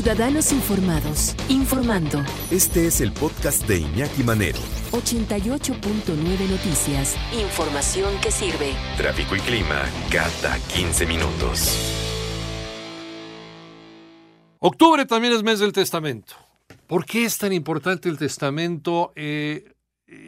Ciudadanos Informados, informando. Este es el podcast de Iñaki Manero. 88.9 Noticias. Información que sirve. Tráfico y clima cada 15 minutos. Octubre también es mes del testamento. ¿Por qué es tan importante el testamento? Eh,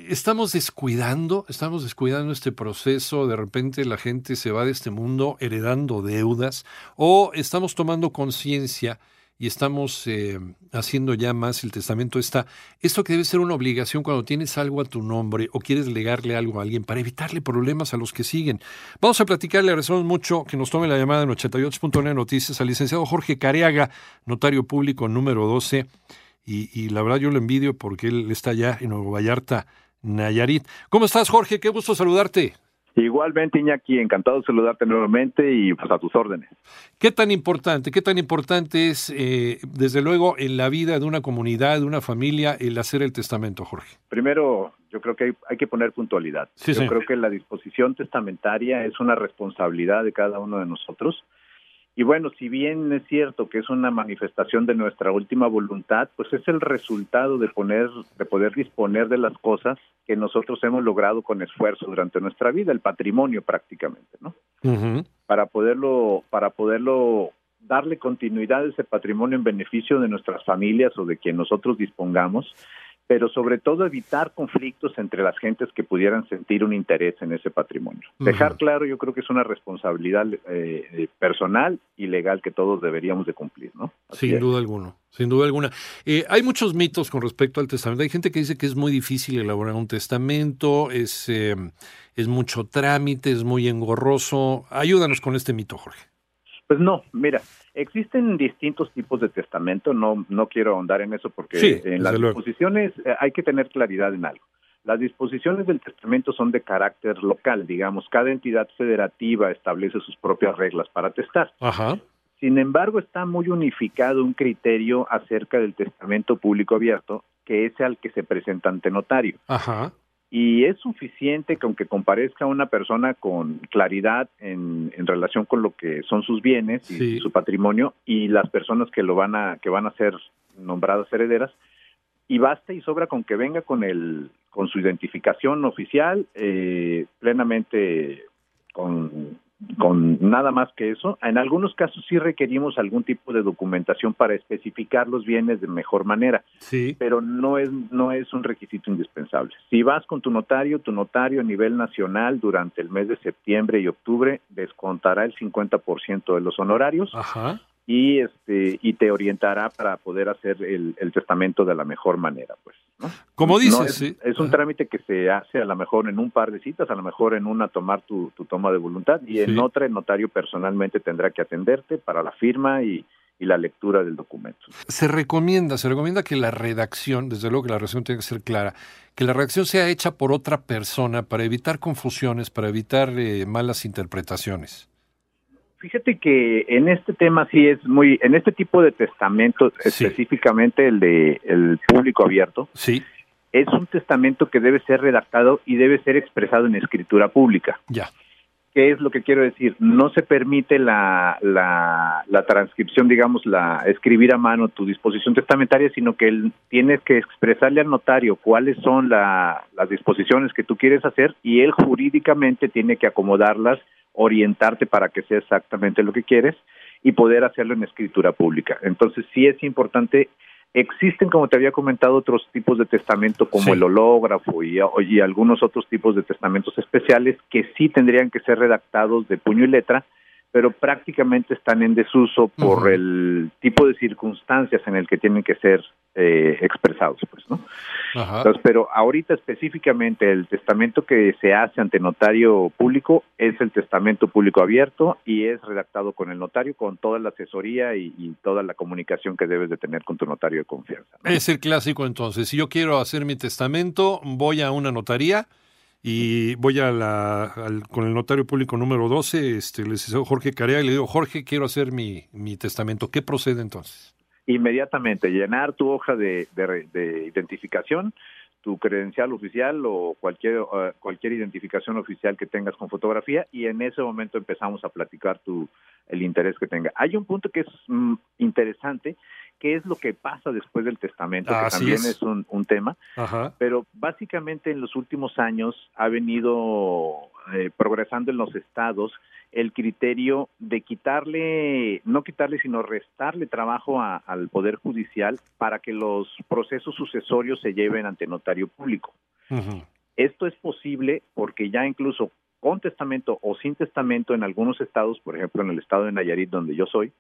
estamos descuidando, estamos descuidando este proceso, de repente la gente se va de este mundo heredando deudas o estamos tomando conciencia y estamos eh, haciendo ya más el testamento está esto que debe ser una obligación cuando tienes algo a tu nombre o quieres legarle algo a alguien para evitarle problemas a los que siguen. Vamos a platicar, le agradecemos mucho que nos tome la llamada en 88.9 Noticias al licenciado Jorge Careaga, notario público número 12 y, y la verdad yo lo envidio porque él está allá en Nuevo Vallarta, Nayarit. ¿Cómo estás Jorge? Qué gusto saludarte. Igualmente, Iñaki, encantado de saludarte nuevamente y pues a tus órdenes. ¿Qué tan importante, qué tan importante es, eh, desde luego, en la vida de una comunidad, de una familia, el hacer el testamento, Jorge? Primero, yo creo que hay, hay que poner puntualidad. Sí, yo señor. creo que la disposición testamentaria es una responsabilidad de cada uno de nosotros. Y bueno, si bien es cierto que es una manifestación de nuestra última voluntad, pues es el resultado de poner, de poder disponer de las cosas que nosotros hemos logrado con esfuerzo durante nuestra vida, el patrimonio prácticamente, ¿no? Para poderlo, para poderlo darle continuidad a ese patrimonio en beneficio de nuestras familias o de quien nosotros dispongamos, pero sobre todo evitar conflictos entre las gentes que pudieran sentir un interés en ese patrimonio. Dejar claro, yo creo que es una responsabilidad eh, eh, personal y legal que todos deberíamos de cumplir, ¿no? Así Sin es. duda alguna, sin duda alguna. Eh, hay muchos mitos con respecto al testamento. Hay gente que dice que es muy difícil elaborar un testamento, es, eh, es mucho trámite, es muy engorroso. Ayúdanos con este mito, Jorge. Pues no, mira, existen distintos tipos de testamento, no, no quiero ahondar en eso porque Sí, en las luego. disposiciones eh, hay que tener claridad en algo. Las disposiciones del testamento son de carácter local, digamos, cada entidad federativa establece sus propias reglas para testar. Ajá. Sin embargo, está muy unificado un criterio acerca del testamento público abierto, que es al que se presenta ante notario. Ajá. Y es suficiente que aunque comparezca una persona con claridad en, en relación con lo que son sus bienes y Sí. su patrimonio y las personas que lo van a que van a ser nombradas herederas y basta y sobra con que venga con el con su identificación oficial eh, plenamente con con nada más que eso. En algunos casos sí requerimos algún tipo de documentación para especificar los bienes de mejor manera Sí. pero no es no es un requisito indispensable. Si vas con tu notario, tu notario a nivel nacional durante el mes de septiembre y octubre descontará el 50% de los honorarios Ajá. y este y te orientará para poder hacer el, el testamento de la mejor manera, pues. ¿No? Como No, dices, es, sí. es un trámite que se hace a lo mejor en un par de citas, a lo mejor en una tomar tu, tu toma de voluntad y en Sí. otra el notario personalmente tendrá que atenderte para la firma y, y la lectura del documento. Se recomienda, se recomienda que la redacción, desde luego que la redacción tiene que ser clara, que la redacción sea hecha por otra persona para evitar confusiones, para evitar eh, malas interpretaciones. Fíjate que en este tema sí es muy, en este tipo de testamento, Sí. específicamente el de el público abierto, Sí, es un testamento que debe ser redactado y debe ser expresado en escritura pública. ya. ¿Qué es lo que quiero decir? No se permite la, la, la transcripción, digamos, la escribir a mano tu disposición testamentaria, sino que él, tienes que expresarle al notario cuáles son la- las disposiciones que tú quieres hacer y él jurídicamente tiene que acomodarlas, orientarte para que sea exactamente lo que quieres y poder hacerlo en escritura pública. Entonces sí es importante Existen, como te había comentado, otros tipos de testamento como Sí. el hológrafo y, y algunos otros tipos de testamentos especiales que sí tendrían que ser redactados de puño y letra, pero prácticamente están en desuso por el tipo de circunstancias en el que tienen que ser eh, expresados, pues, ¿no? Ajá. Entonces, pero ahorita específicamente el testamento que se hace ante notario público es el testamento público abierto y es redactado con el notario con toda la asesoría y, y toda la comunicación que debes de tener con tu notario de confianza. Es el clásico entonces. Si yo quiero hacer mi testamento, voy a una notaría y voy a la, al- con el notario público número 12, este, le dice Jorge Carea y le digo, Jorge, quiero hacer mi, mi testamento. ¿Qué procede entonces? Inmediatamente llenar tu hoja de, de- de identificación, tu credencial oficial o cualquier cualquier identificación oficial que tengas con fotografía y en ese momento empezamos a platicar tu el interés que tenga. Hay un punto que es mm, interesante, que es lo que pasa después del testamento, que también es. es, un, un tema, Ajá. pero básicamente en los últimos años ha venido eh, progresando en los estados el criterio de quitarle, no quitarle, sino restarle trabajo a- al Poder Judicial para que los procesos sucesorios se lleven ante notario público. Esto es posible porque ya incluso con testamento o sin testamento en algunos estados, por ejemplo en el estado de Nayarit donde yo soy,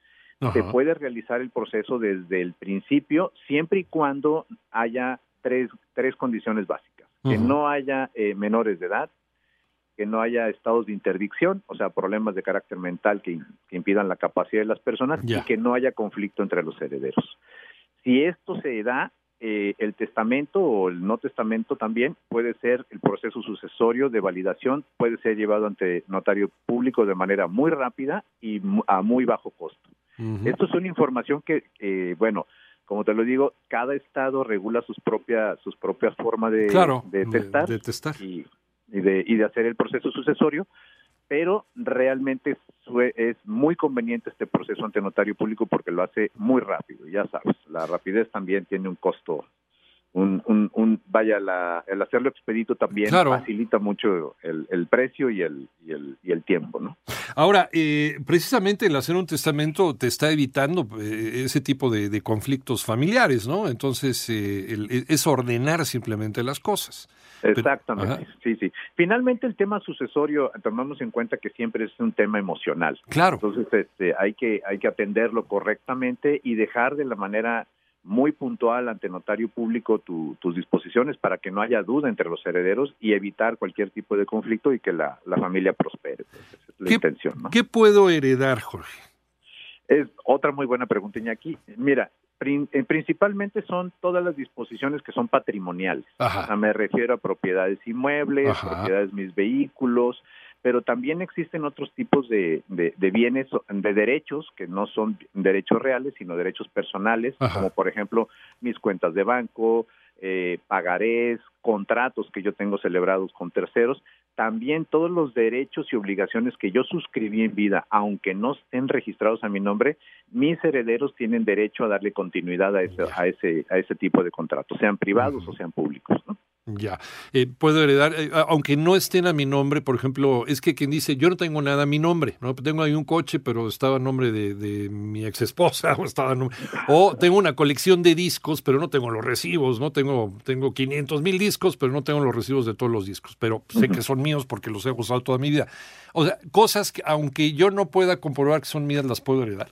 se puede realizar el proceso desde el principio siempre y cuando haya tres, tres condiciones básicas. Que no haya eh, menores de edad, que no haya estados de interdicción, o sea, problemas de carácter mental que, que impidan la capacidad de las personas Ya. y que no haya conflicto entre los herederos. Si esto se da, eh, el testamento o el no testamento también puede ser el proceso sucesorio de validación, puede ser llevado ante notario público de manera muy rápida y a muy bajo costo. Esto es una información que, eh, bueno, como te lo digo, cada estado regula sus propias sus propias formas de, claro, de testar de testar. y, y de, y de hacer el proceso sucesorio, pero realmente sue- es muy conveniente este proceso ante notario público porque lo hace muy rápido, ya sabes, la rapidez también tiene un costo, un, un, un vaya, la, el hacerlo expedito también Claro. facilita mucho el, el precio y el, y, el, y el tiempo, ¿no? Ahora, eh, precisamente el hacer un testamento te está evitando eh, ese tipo de, de conflictos familiares, ¿no? Entonces, eh, el- es ordenar simplemente las cosas. Exactamente, sí, sí. Finalmente el tema sucesorio, tomamos en cuenta que siempre es un tema emocional. Claro. Entonces, este, hay que hay que atenderlo correctamente y dejar de la manera muy puntual ante notario público tu- tus disposiciones para que no haya duda entre los herederos y evitar cualquier tipo de conflicto y que la, la familia prospere. Esa es la ¿Qué- intención, ¿no? ¿Qué puedo heredar, Jorge? Es otra muy buena pregunta, Iñaki. Mira, eh, principalmente son todas las disposiciones que son patrimoniales. O sea, Ajá. me refiero a propiedades inmuebles, Ajá. propiedades mis vehículos, pero también existen otros tipos de, de, de bienes, de derechos que no son derechos reales, sino derechos personales, Ajá. como por ejemplo mis cuentas de banco, eh, pagarés, contratos que yo tengo celebrados con terceros, también todos los derechos y obligaciones que yo suscribí en vida, aunque no estén registrados a mi nombre, mis herederos tienen derecho a darle continuidad a ese, a ese, a ese tipo de contratos, sean privados o sean públicos. ¿no? Ya. Eh, puedo heredar, eh, aunque no estén a mi nombre, por ejemplo, es que quien dice, yo no tengo nada a mi nombre, ¿no? Tengo ahí un coche, pero estaba a nombre de, de mi ex esposa, o estaba a nombre- o tengo una colección de discos, pero no tengo los recibos, ¿no? Tengo, tengo 500 mil discos, pero no tengo los recibos de todos los discos, pero sé que son míos porque los he usado toda mi vida. O sea, cosas que, aunque yo no pueda comprobar que son mías, las puedo heredar.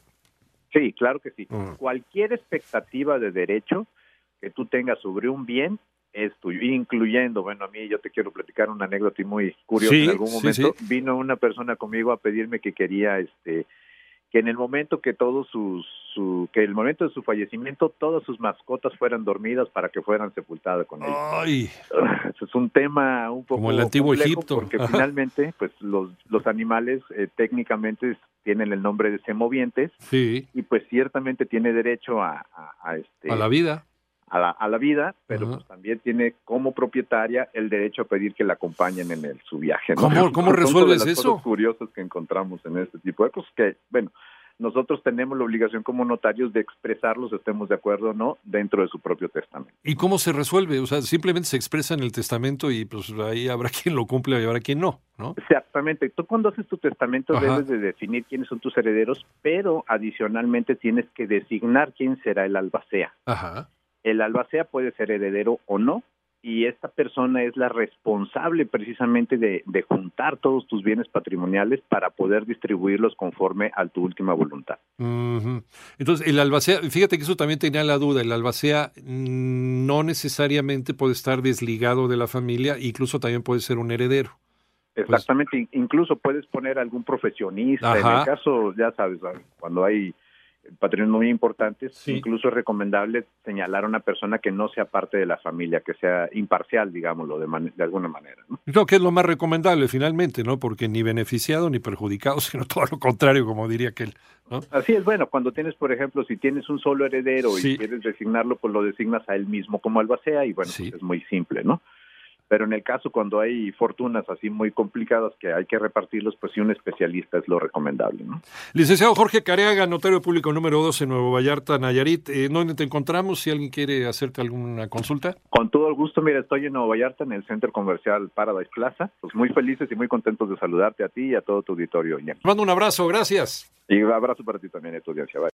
Sí, claro que sí. Ujú. Cualquier expectativa de derecho que tú tengas sobre un bien es tuyo, incluyendo, bueno, a mí yo te quiero platicar una anécdota y muy curiosa. Sí, en algún momento sí. vino una persona conmigo a pedirme que quería, este, que en el momento que todos sus, su, que el momento de su fallecimiento todas sus mascotas fueran dormidas para que fueran sepultadas con él. Ay, es un tema un poco Como el antiguo Egipto. porque Ajá. finalmente, pues los los animales eh, técnicamente tienen el nombre de semovientes sí, y pues ciertamente tiene derecho a, a, a, este a la vida. A la, a la vida, pero pues también tiene como propietaria el derecho a pedir que la acompañen en el, su viaje. ¿no? ¿Cómo- cómo Son de resuelves las eso? Cosas curiosas que encontramos en este tipo de cosas que, bueno, nosotros tenemos la obligación como notarios de expresarlos, estemos de acuerdo o no, dentro de su propio testamento. ¿Y cómo se resuelve? O sea, simplemente se expresa en el testamento y pues ahí habrá quien lo cumple y habrá quien no, ¿no? Exactamente. Tú cuando haces tu testamento Ajá. debes de definir quiénes son tus herederos, pero adicionalmente tienes que designar quién será el albacea. Ajá. El albacea puede ser heredero o no, y esta persona es la responsable precisamente de, de juntar todos tus bienes patrimoniales para poder distribuirlos conforme a tu última voluntad. Entonces, el albacea, fíjate que eso también tenía la duda, el albacea mm, no necesariamente puede estar desligado de la familia, incluso también puede ser un heredero. Exactamente, In- incluso puedes poner algún profesionista, en el caso, ya sabes, cuando hay patrimonio muy importantes. Sí. Incluso es recomendable señalar a una persona que no sea parte de la familia, que sea imparcial, digámoslo, de, man- de alguna manera. ¿no? Creo que es lo más recomendable finalmente, ¿no? Porque ni beneficiado ni perjudicado, sino todo lo contrario, como diría aquel. ¿no? Así es, bueno, cuando tienes, por ejemplo, si tienes un solo heredero Sí. y quieres designarlo, pues lo designas a él mismo como albacea y bueno, Sí. pues es muy simple, ¿no? Pero en el caso cuando hay fortunas así muy complicadas que hay que repartirlos, pues sí un especialista es lo recomendable, ¿no? Licenciado Jorge Careaga, notario público número 2 en Nuevo Vallarta, Nayarit. Eh, ¿Dónde te encontramos si alguien quiere hacerte alguna consulta? Con todo el gusto, mira, estoy en Nueva Vallarta, en el centro comercial Paradise Plaza. Pues muy felices y muy contentos de saludarte a ti y a todo tu auditorio. Te mando un abrazo, gracias. Y un abrazo para ti también tu audiencia. Bye.